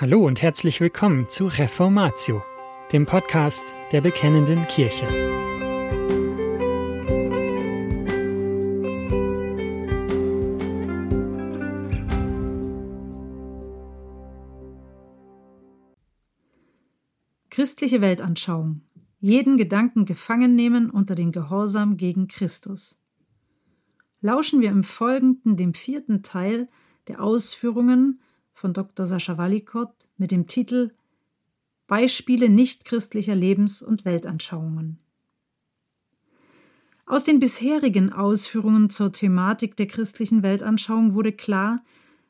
Hallo und herzlich willkommen zu Reformatio, dem Podcast der Bekennenden Kirche. Christliche Weltanschauung. Jeden Gedanken gefangen nehmen unter den Gehorsam gegen Christus. Lauschen wir im Folgenden dem vierten Teil der Ausführungen von Dr. Sascha Wallikott mit dem Titel Beispiele nichtchristlicher Lebens- und Weltanschauungen. Aus den bisherigen Ausführungen zur Thematik der christlichen Weltanschauung wurde klar,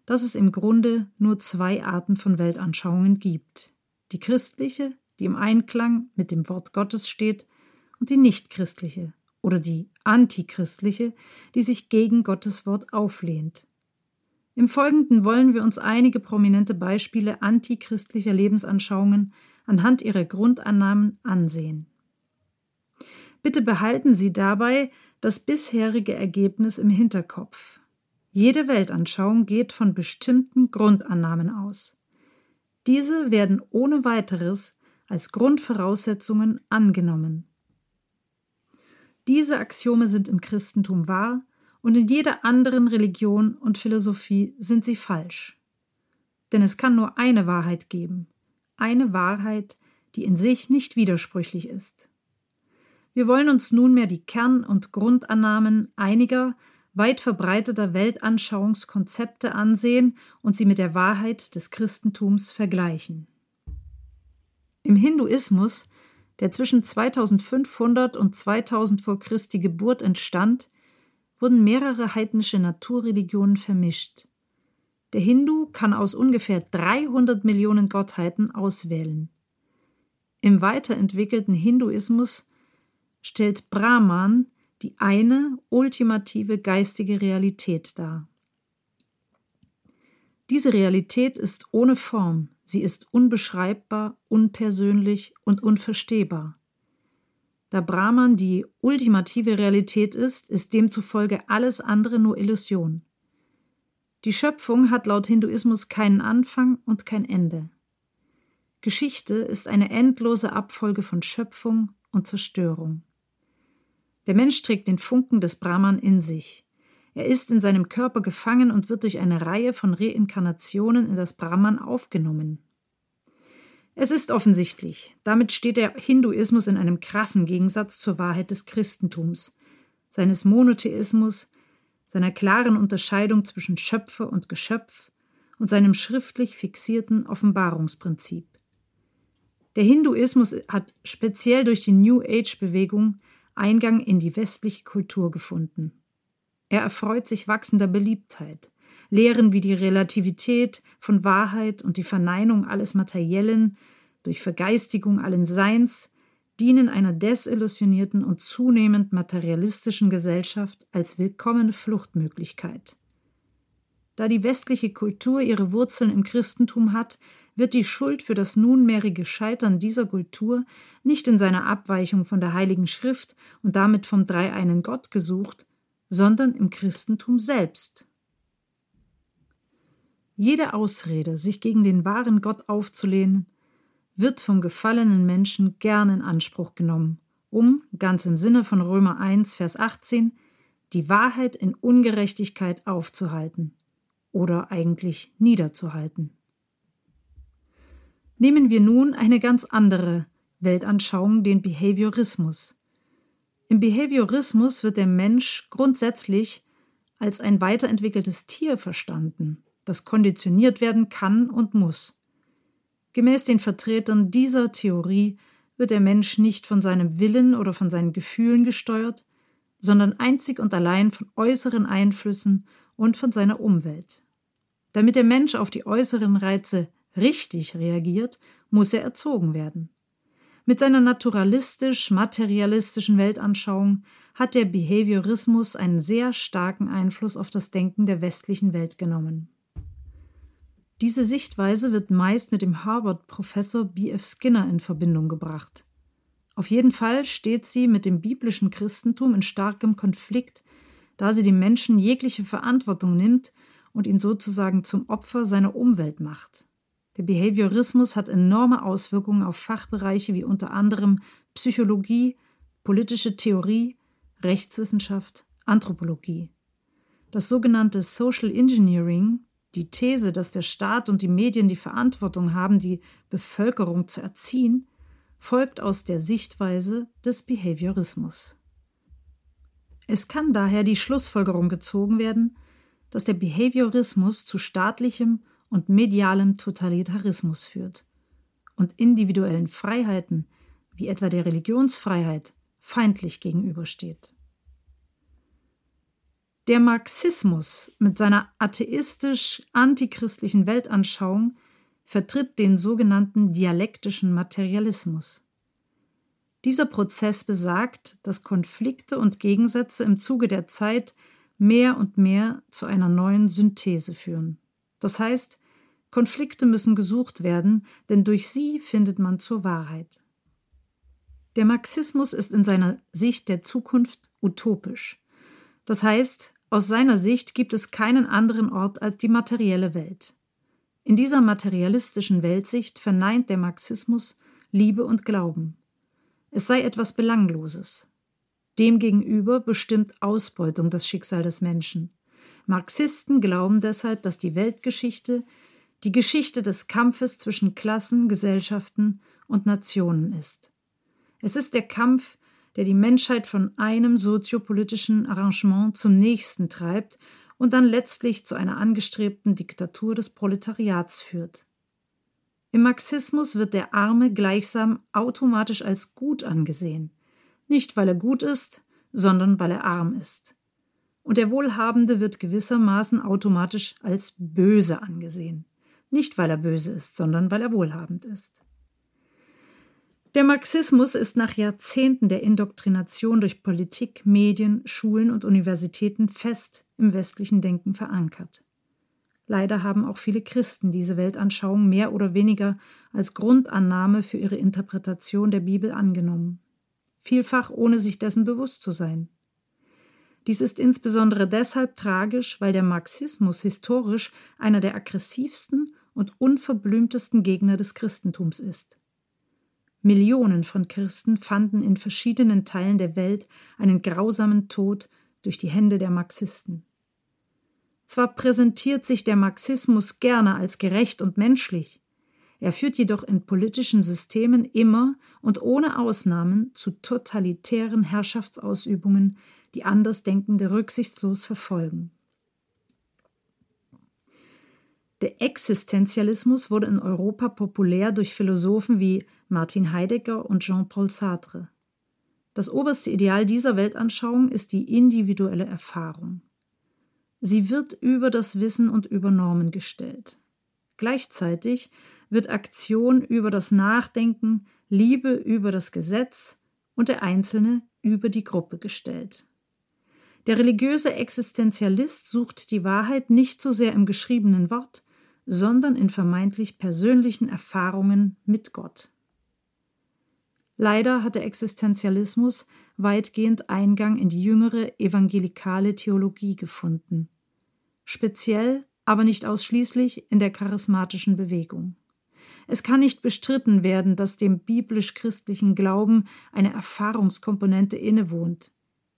dass es im Grunde nur zwei Arten von Weltanschauungen gibt. Die christliche, die im Einklang mit dem Wort Gottes steht, und die nichtchristliche oder die antichristliche, die sich gegen Gottes Wort auflehnt. Im Folgenden wollen wir uns einige prominente Beispiele antichristlicher Lebensanschauungen anhand ihrer Grundannahmen ansehen. Bitte behalten Sie dabei das bisherige Ergebnis im Hinterkopf. Jede Weltanschauung geht von bestimmten Grundannahmen aus. Diese werden ohne weiteres als Grundvoraussetzungen angenommen. Diese Axiome sind im Christentum wahr und in jeder anderen Religion und Philosophie sind sie falsch. Denn es kann nur eine Wahrheit geben, eine Wahrheit, die in sich nicht widersprüchlich ist. Wir wollen uns nunmehr die Kern- und Grundannahmen einiger weit verbreiteter Weltanschauungskonzepte ansehen und sie mit der Wahrheit des Christentums vergleichen. Im Hinduismus, der zwischen 2500 und 2000 vor Christi Geburt entstand, wurden mehrere heidnische Naturreligionen vermischt. Der Hindu kann aus ungefähr 300 Millionen Gottheiten auswählen. Im weiterentwickelten Hinduismus stellt Brahman die eine ultimative geistige Realität dar. Diese Realität ist ohne Form, sie ist unbeschreibbar, unpersönlich und unverstehbar. Da Brahman die ultimative Realität ist, ist demzufolge alles andere nur Illusion. Die Schöpfung hat laut Hinduismus keinen Anfang und kein Ende. Geschichte ist eine endlose Abfolge von Schöpfung und Zerstörung. Der Mensch trägt den Funken des Brahman in sich. Er ist in seinem Körper gefangen und wird durch eine Reihe von Reinkarnationen in das Brahman aufgenommen. Es ist offensichtlich, damit steht der Hinduismus in einem krassen Gegensatz zur Wahrheit des Christentums, seines Monotheismus, seiner klaren Unterscheidung zwischen Schöpfer und Geschöpf und seinem schriftlich fixierten Offenbarungsprinzip. Der Hinduismus hat speziell durch die New Age-Bewegung Eingang in die westliche Kultur gefunden. Er erfreut sich wachsender Beliebtheit. Lehren wie die Relativität von Wahrheit und die Verneinung alles Materiellen durch Vergeistigung allen Seins dienen einer desillusionierten und zunehmend materialistischen Gesellschaft als willkommene Fluchtmöglichkeit. Da die westliche Kultur ihre Wurzeln im Christentum hat, wird die Schuld für das nunmehrige Scheitern dieser Kultur nicht in seiner Abweichung von der Heiligen Schrift und damit vom dreieinen Gott gesucht, sondern im Christentum selbst. Jede Ausrede, sich gegen den wahren Gott aufzulehnen, wird vom gefallenen Menschen gern in Anspruch genommen, um, ganz im Sinne von Römer 1, Vers 18, die Wahrheit in Ungerechtigkeit aufzuhalten oder eigentlich niederzuhalten. Nehmen wir nun eine ganz andere Weltanschauung, den Behaviorismus. Im Behaviorismus wird der Mensch grundsätzlich als ein weiterentwickeltes Tier verstanden das konditioniert werden kann und muss. Gemäß den Vertretern dieser Theorie wird der Mensch nicht von seinem Willen oder von seinen Gefühlen gesteuert, sondern einzig und allein von äußeren Einflüssen und von seiner Umwelt. Damit der Mensch auf die äußeren Reize richtig reagiert, muss er erzogen werden. Mit seiner naturalistisch-materialistischen Weltanschauung hat der Behaviorismus einen sehr starken Einfluss auf das Denken der westlichen Welt genommen. Diese Sichtweise wird meist mit dem Harvard-Professor B.F. Skinner in Verbindung gebracht. Auf jeden Fall steht sie mit dem biblischen Christentum in starkem Konflikt, da sie dem Menschen jegliche Verantwortung nimmt und ihn sozusagen zum Opfer seiner Umwelt macht. Der Behaviorismus hat enorme Auswirkungen auf Fachbereiche wie unter anderem Psychologie, politische Theorie, Rechtswissenschaft, Anthropologie. Das sogenannte Social Engineering, die These, dass der Staat und die Medien die Verantwortung haben, die Bevölkerung zu erziehen, folgt aus der Sichtweise des Behaviorismus. Es kann daher die Schlussfolgerung gezogen werden, dass der Behaviorismus zu staatlichem und medialem Totalitarismus führt und individuellen Freiheiten, wie etwa der Religionsfreiheit, feindlich gegenübersteht. Der Marxismus mit seiner atheistisch-antichristlichen Weltanschauung vertritt den sogenannten dialektischen Materialismus. Dieser Prozess besagt, dass Konflikte und Gegensätze im Zuge der Zeit mehr und mehr zu einer neuen Synthese führen. Das heißt, Konflikte müssen gesucht werden, denn durch sie findet man zur Wahrheit. Der Marxismus ist in seiner Sicht der Zukunft utopisch. Das heißt, aus seiner Sicht gibt es keinen anderen Ort als die materielle Welt. In dieser materialistischen Weltsicht verneint der Marxismus Liebe und Glauben. Es sei etwas Belangloses. Demgegenüber bestimmt Ausbeutung das Schicksal des Menschen. Marxisten glauben deshalb, dass die Weltgeschichte die Geschichte des Kampfes zwischen Klassen, Gesellschaften und Nationen ist. Es ist der Kampf, der die Menschheit von einem soziopolitischen Arrangement zum nächsten treibt und dann letztlich zu einer angestrebten Diktatur des Proletariats führt. Im Marxismus wird der Arme gleichsam automatisch als gut angesehen, nicht weil er gut ist, sondern weil er arm ist. Und der Wohlhabende wird gewissermaßen automatisch als böse angesehen, nicht weil er böse ist, sondern weil er wohlhabend ist. Der Marxismus ist nach Jahrzehnten der Indoktrination durch Politik, Medien, Schulen und Universitäten fest im westlichen Denken verankert. Leider haben auch viele Christen diese Weltanschauung mehr oder weniger als Grundannahme für ihre Interpretation der Bibel angenommen, vielfach ohne sich dessen bewusst zu sein. Dies ist insbesondere deshalb tragisch, weil der Marxismus historisch einer der aggressivsten und unverblümtesten Gegner des Christentums ist. Millionen von Christen fanden in verschiedenen Teilen der Welt einen grausamen Tod durch die Hände der Marxisten. Zwar präsentiert sich der Marxismus gerne als gerecht und menschlich, er führt jedoch in politischen Systemen immer und ohne Ausnahmen zu totalitären Herrschaftsausübungen, die Andersdenkende rücksichtslos verfolgen. Der Existenzialismus wurde in Europa populär durch Philosophen wie Martin Heidegger und Jean-Paul Sartre. Das oberste Ideal dieser Weltanschauung ist die individuelle Erfahrung. Sie wird über das Wissen und über Normen gestellt. Gleichzeitig wird Aktion über das Nachdenken, Liebe über das Gesetz und der Einzelne über die Gruppe gestellt. Der religiöse Existenzialist sucht die Wahrheit nicht so sehr im geschriebenen Wort, sondern in vermeintlich persönlichen Erfahrungen mit Gott. Leider hat der Existenzialismus weitgehend Eingang in die jüngere evangelikale Theologie gefunden, speziell, aber nicht ausschließlich in der charismatischen Bewegung. Es kann nicht bestritten werden, dass dem biblisch-christlichen Glauben eine Erfahrungskomponente innewohnt.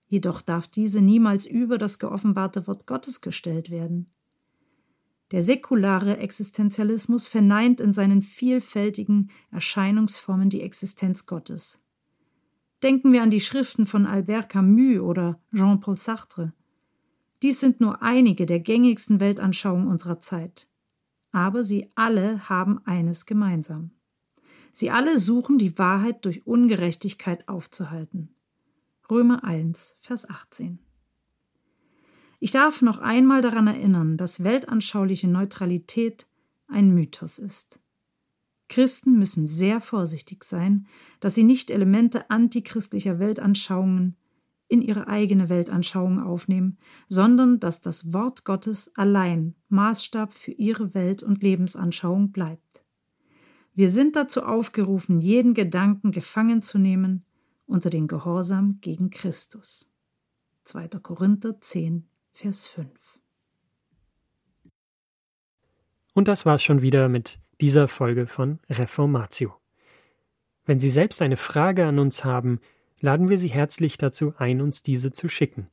Jedoch darf diese niemals über das geoffenbarte Wort Gottes gestellt werden. Der säkulare Existenzialismus verneint in seinen vielfältigen Erscheinungsformen die Existenz Gottes. Denken wir an die Schriften von Albert Camus oder Jean-Paul Sartre. Dies sind nur einige der gängigsten Weltanschauungen unserer Zeit. Aber sie alle haben eines gemeinsam. Sie alle suchen die Wahrheit durch Ungerechtigkeit aufzuhalten. Römer 1, Vers 18. Ich darf noch einmal daran erinnern, dass weltanschauliche Neutralität ein Mythos ist. Christen müssen sehr vorsichtig sein, dass sie nicht Elemente antichristlicher Weltanschauungen in ihre eigene Weltanschauung aufnehmen, sondern dass das Wort Gottes allein Maßstab für ihre Welt- und Lebensanschauung bleibt. Wir sind dazu aufgerufen, jeden Gedanken gefangen zu nehmen unter den Gehorsam gegen Christus. 2. Korinther 10, Vers 5. Und das war's schon wieder mit dieser Folge von Reformatio. Wenn Sie selbst eine Frage an uns haben, laden wir Sie herzlich dazu ein, uns diese zu schicken.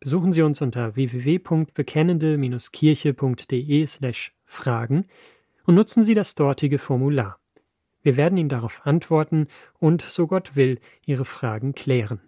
Besuchen Sie uns unter www.bekennende-kirche.de/fragen und nutzen Sie das dortige Formular. Wir werden Ihnen darauf antworten und, so Gott will, Ihre Fragen klären.